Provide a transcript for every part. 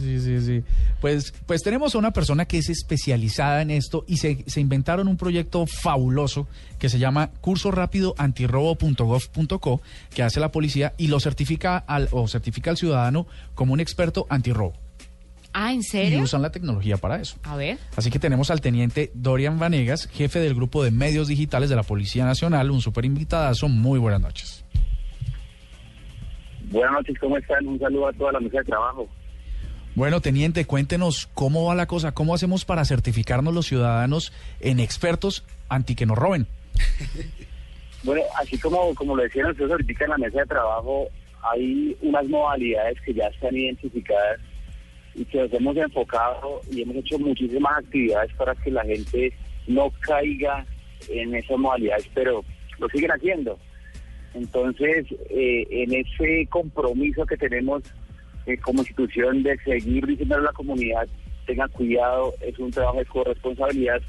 Sí, sí, sí. Pues, pues tenemos a una persona que es especializada en esto y se, se inventaron un proyecto fabuloso que se llama curso rápido antirrobo.gov.co que hace la policía y lo certifica al, o certifica al ciudadano como un experto antirrobo. Ah, ¿en Y serio? usan la tecnología para eso. A ver. Así que tenemos al teniente Dorian Vanegas, jefe del grupo de medios digitales de la Policía Nacional, un super invitadazo. Muy buenas noches. Buenas noches, ¿cómo están? Un saludo a toda la mesa de trabajo. Bueno, teniente, cuéntenos cómo va la cosa, cómo hacemos para certificarnos los ciudadanos en expertos anti que nos roben. Bueno, así como, como lo decían ustedes ahorita en la mesa de trabajo, hay unas modalidades que ya están identificadas y que nos hemos enfocado y hemos hecho muchísimas actividades para que la gente no caiga en esas modalidades, pero lo siguen haciendo. Entonces, eh, en ese compromiso que tenemos eh, como institución de seguir diciendo a la comunidad, tengan cuidado, es un trabajo de corresponsabilidad,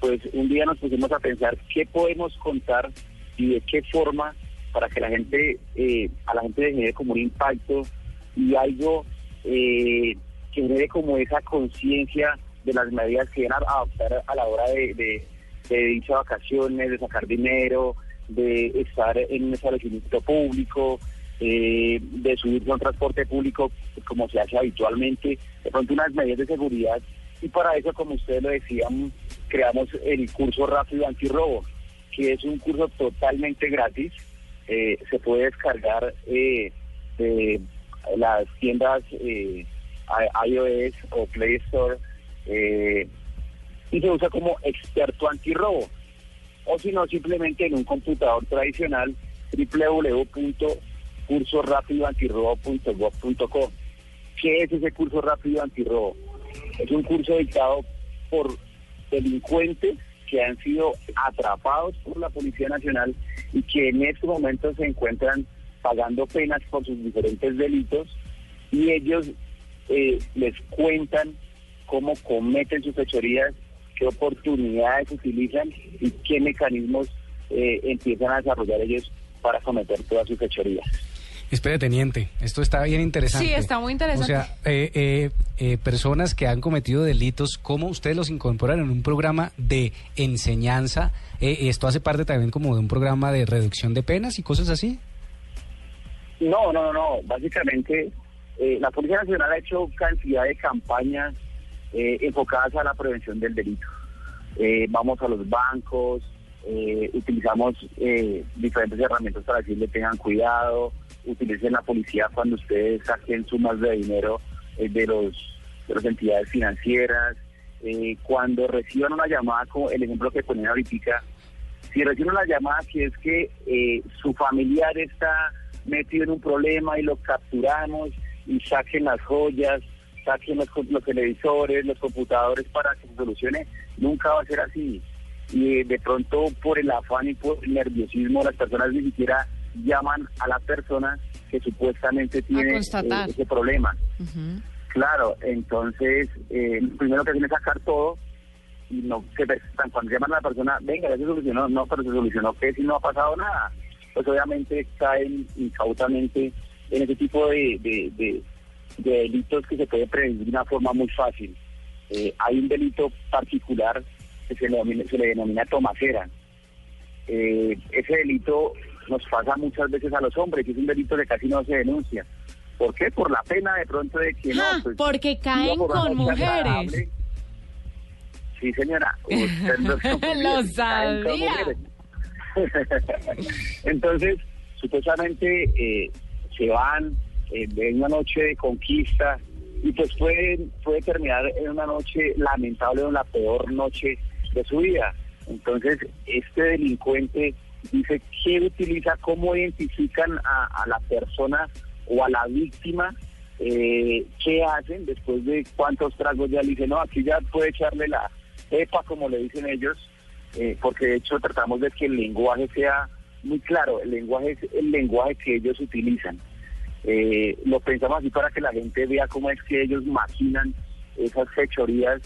pues un día nos pusimos a pensar qué podemos contar y de qué forma para que la gente, eh, a la gente le genere como un impacto y algo eh, que genere como esa conciencia de las medidas que van a adoptar a la hora de, de, de irse a vacaciones, de sacar dinero, de estar en un establecimiento público, eh, de subirse a un transporte público como se hace habitualmente, de pronto unas medidas de seguridad. Y para eso, como ustedes lo decían, creamos el curso rápido antirrobo, que es un curso totalmente gratis. Eh, se puede descargar eh, de las tiendas eh, iOS o Play Store eh, y se usa como experto antirrobo o si no, simplemente en un computador tradicional www.cursorapidoantirrobo.gov.co. ¿Qué es ese curso rápido antirrobo? Es un curso dictado por delincuentes que han sido atrapados por la Policía Nacional y que en este momento se encuentran pagando penas por sus diferentes delitos y ellos eh, les cuentan cómo cometen sus fechorías, qué oportunidades utilizan y qué mecanismos eh, empiezan a desarrollar ellos para cometer todas sus fechorías. Espere, teniente, esto está bien interesante. Sí, está muy interesante. O sea, eh, eh, eh, personas que han cometido delitos, ¿cómo ustedes los incorporan en un programa de enseñanza? Eh, ¿Esto hace parte también como de un programa de reducción de penas y cosas así? No, no, no, no. Básicamente, eh, la Policía Nacional ha hecho cantidad de campañas eh, enfocadas a la prevención del delito. Eh, vamos a los bancos, eh, utilizamos eh, diferentes herramientas para decirle tengan cuidado, utilicen la policía cuando ustedes saquen sumas de dinero eh, de los las entidades financieras, eh, cuando reciban una llamada, como el ejemplo que ponían ahorita, si reciben una llamada que es que eh, su familiar está metido en un problema y lo capturamos y saquen las joyas, saquen los, los televisores, los computadores para que se solucione, nunca va a ser así. Y eh, de pronto por el afán y por el nerviosismo las personas ni siquiera llaman a la persona que supuestamente tiene eh, ese problema. Claro, entonces, eh, primero que hacen es sacar todo y no que tan cuando llaman a la persona, venga, ya se solucionó, no, pero se solucionó que si no ha pasado nada. Pues obviamente caen incautamente en ese tipo de, de, de- de delitos que se puede prevenir de una forma muy fácil. Eh, hay un delito particular que se le denomina, se le denomina tomacera. Eh, ese delito nos pasa muchas veces a los hombres y es un delito que casi no se denuncia. ¿Por qué? Por la pena de pronto de que no. Ah, pues, porque caen con mujeres. Sí, señora. Usted lo, sabía. Entonces, supuestamente eh, se van eh, de una noche de conquista y pues puede, puede terminar en una noche lamentable en la peor noche de su vida. Entonces, este delincuente dice que utiliza, cómo identifican a, a la persona o a la víctima eh, qué hacen después de cuántos tragos ya le dicen, no, aquí ya puede echarle la EPA, como le dicen ellos, eh, porque de hecho tratamos de que el lenguaje sea muy claro, el lenguaje es el lenguaje que ellos utilizan. Eh, lo pensamos así para que la gente vea cómo es que ellos maquinan esas fechorías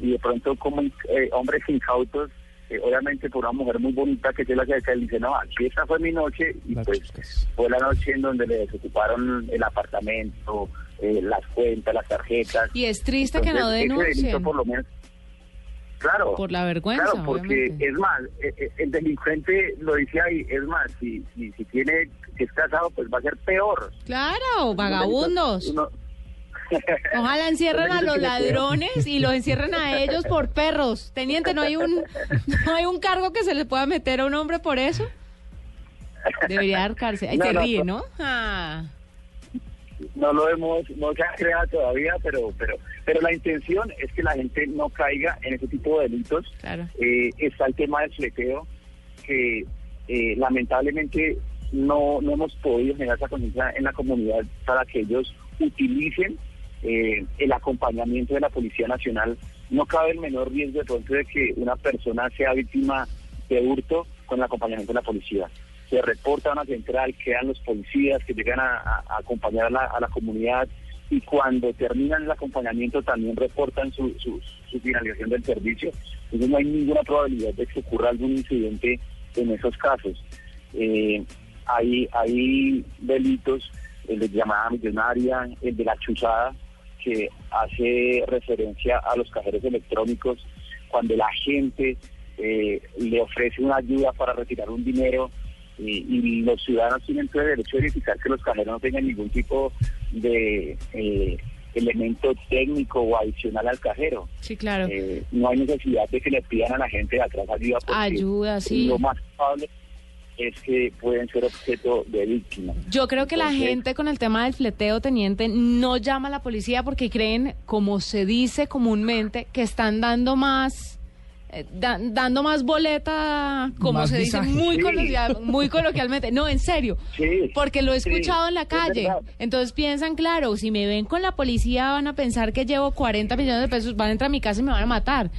y de pronto como eh, hombres incautos, eh, obviamente por una mujer muy bonita que se la acerca y dice, no, aquí esta fue mi noche y Las pues chicas. fue la noche en donde le desocuparon el apartamento, eh, las cuentas, las tarjetas. Y es triste que no denuncien. por lo menos, claro. Por la vergüenza, Claro, porque obviamente. es más, eh, eh, el delincuente lo dice ahí, es más, si, si, si tiene, si es casado, pues va a ser peor. Claro, vagabundos. Uno- Ojalá encierren a los ladrones y los encierren a ellos por perros. Teniente, ¿no hay un no hay un cargo que se le pueda meter a un hombre por eso? Debería dar cárcel. Ahí No, te no, ríe, no. ¿no? Ah, no lo hemos, no se ha creado todavía, pero, pero, pero la intención es que la gente no caiga en ese tipo de delitos. claro. Eh, está el tema del fleteo, que eh, lamentablemente no, no hemos podido generar esa conciencia en la comunidad para que ellos utilicen eh, el acompañamiento de la Policía Nacional. No cabe el menor riesgo de pronto de que una persona sea víctima de hurto con el acompañamiento de la policía. Se reporta a una central, quedan los policías que llegan a, a- acompañar a la, comunidad y cuando terminan el acompañamiento también reportan su, su, su finalización del servicio. Entonces no hay ninguna probabilidad de que ocurra algún incidente en esos casos. Eh, hay, hay delitos, el de llamada millonaria, el de la chuzada, que hace referencia a los cajeros electrónicos, cuando la gente eh, le ofrece una ayuda para retirar un dinero y, y los ciudadanos tienen todo el derecho de verificar que los cajeros no tengan ningún tipo de eh, elemento técnico o adicional al cajero. Sí, claro. Eh, no hay necesidad de que le pidan a la gente de atrás ayuda porque Ayuda, sí. lo más probable es que pueden ser objeto de víctima. Yo creo que la gente con el tema del fleteo, teniente, no llama a la policía porque creen, como se dice comúnmente, que están dando más, eh, da- dando más boleta, como Más se dice muy, Sí. coloquial- muy coloquialmente. No, en serio. Sí, Porque lo he sí, escuchado en la es calle. Entonces piensan, claro, si me ven con la policía van a pensar que llevo 40 millones de pesos, van a entrar a mi casa y me van a matar.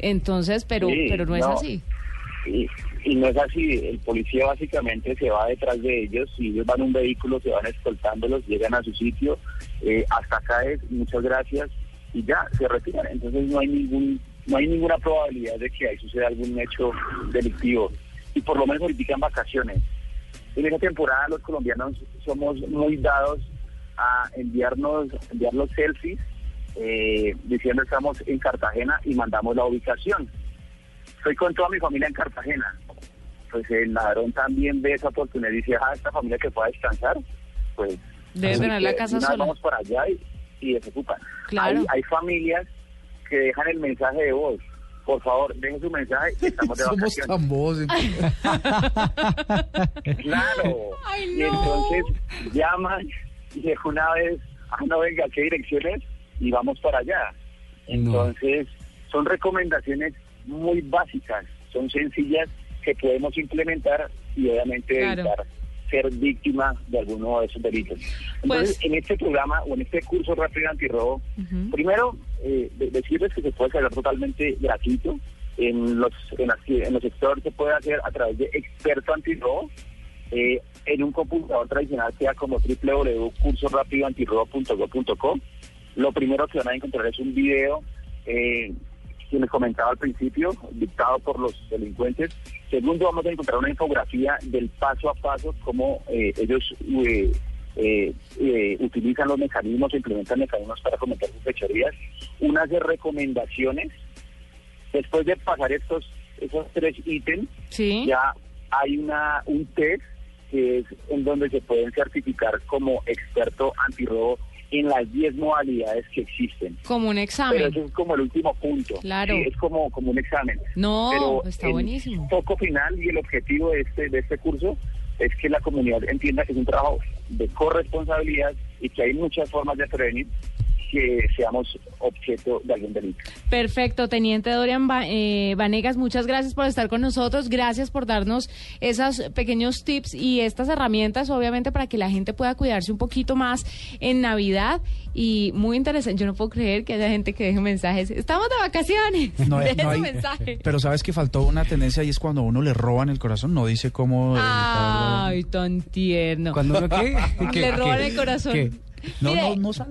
Entonces, pero, Sí, pero no es no. así. Y, y no es así, el policía básicamente se va detrás de ellos, si ellos van en un vehículo, se van escoltándolos, llegan a su sitio, eh, hasta acá es, muchas gracias, y ya, se retiran. Entonces no hay ningún no hay ninguna probabilidad de que ahí suceda algún hecho delictivo. Y por lo menos en vacaciones. En esa temporada los colombianos somos muy dados a enviarnos, enviar los selfies eh, diciendo estamos en Cartagena y mandamos la ubicación. Estoy con toda mi familia en Cartagena. Pues el ladrón también ve esa oportunidad y dice, ah, esta familia que pueda descansar, pues... Debe tener la casa sola. Vamos para allá y, y desocupan. Claro. Hay, hay familias que dejan el mensaje de voz. Por favor, dejen su mensaje y estamos de Somos vacaciones. tan bobos. Claro. Ay, Y entonces llaman y de una vez, ah, no venga, ¿qué direcciones? Y vamos para allá. Entonces, son recomendaciones muy básicas, son sencillas que podemos implementar y obviamente Claro. evitar ser víctima de alguno de esos delitos. Entonces, Pues- en este programa o en este curso rápido antirrobo, Ujú. Primero, eh, de- decirles que se puede hacer totalmente gratuito. En los, en, las- en los sectores se puede hacer a través de experto antirrobo. Eh, en un computador tradicional sea como www.cursorapidoantirrobo.go.co. Lo primero que van a encontrar es un video eh, que les comentaba al principio, dictado por los delincuentes. Segundo, vamos a encontrar una infografía del paso a paso, cómo eh, ellos eh, eh, utilizan los mecanismos, implementan mecanismos para cometer sus fechorías. Unas de recomendaciones. Después de pasar estos esos tres ítems, Sí. ya hay una un test que es en donde se pueden certificar como experto antirrobo en las 10 modalidades que existen. Como un Pero examen. eso es como el último punto. Claro. Sí, es como, como un examen. No, Pero está el buenísimo. foco final y el objetivo de este, de este curso es que la comunidad entienda que es un trabajo de corresponsabilidad y que hay muchas formas de prevenir que seamos objeto de algún delito. Perfecto, Teniente Dorian eh, Vanegas, muchas gracias por estar con nosotros, gracias por darnos esos pequeños tips y estas herramientas, obviamente, para que la gente pueda cuidarse un poquito más en Navidad. Y muy interesante, yo no puedo creer que haya gente que deje mensajes. Estamos de vacaciones. No, Deje no su hay- mensaje. pero sabes que faltó una tendencia y es cuando a uno le roban el corazón, no dice cómo... Ay, tan tierno. Cuando uno qué? Le roban el corazón. ¿Qué? no, Mire, no, no sale.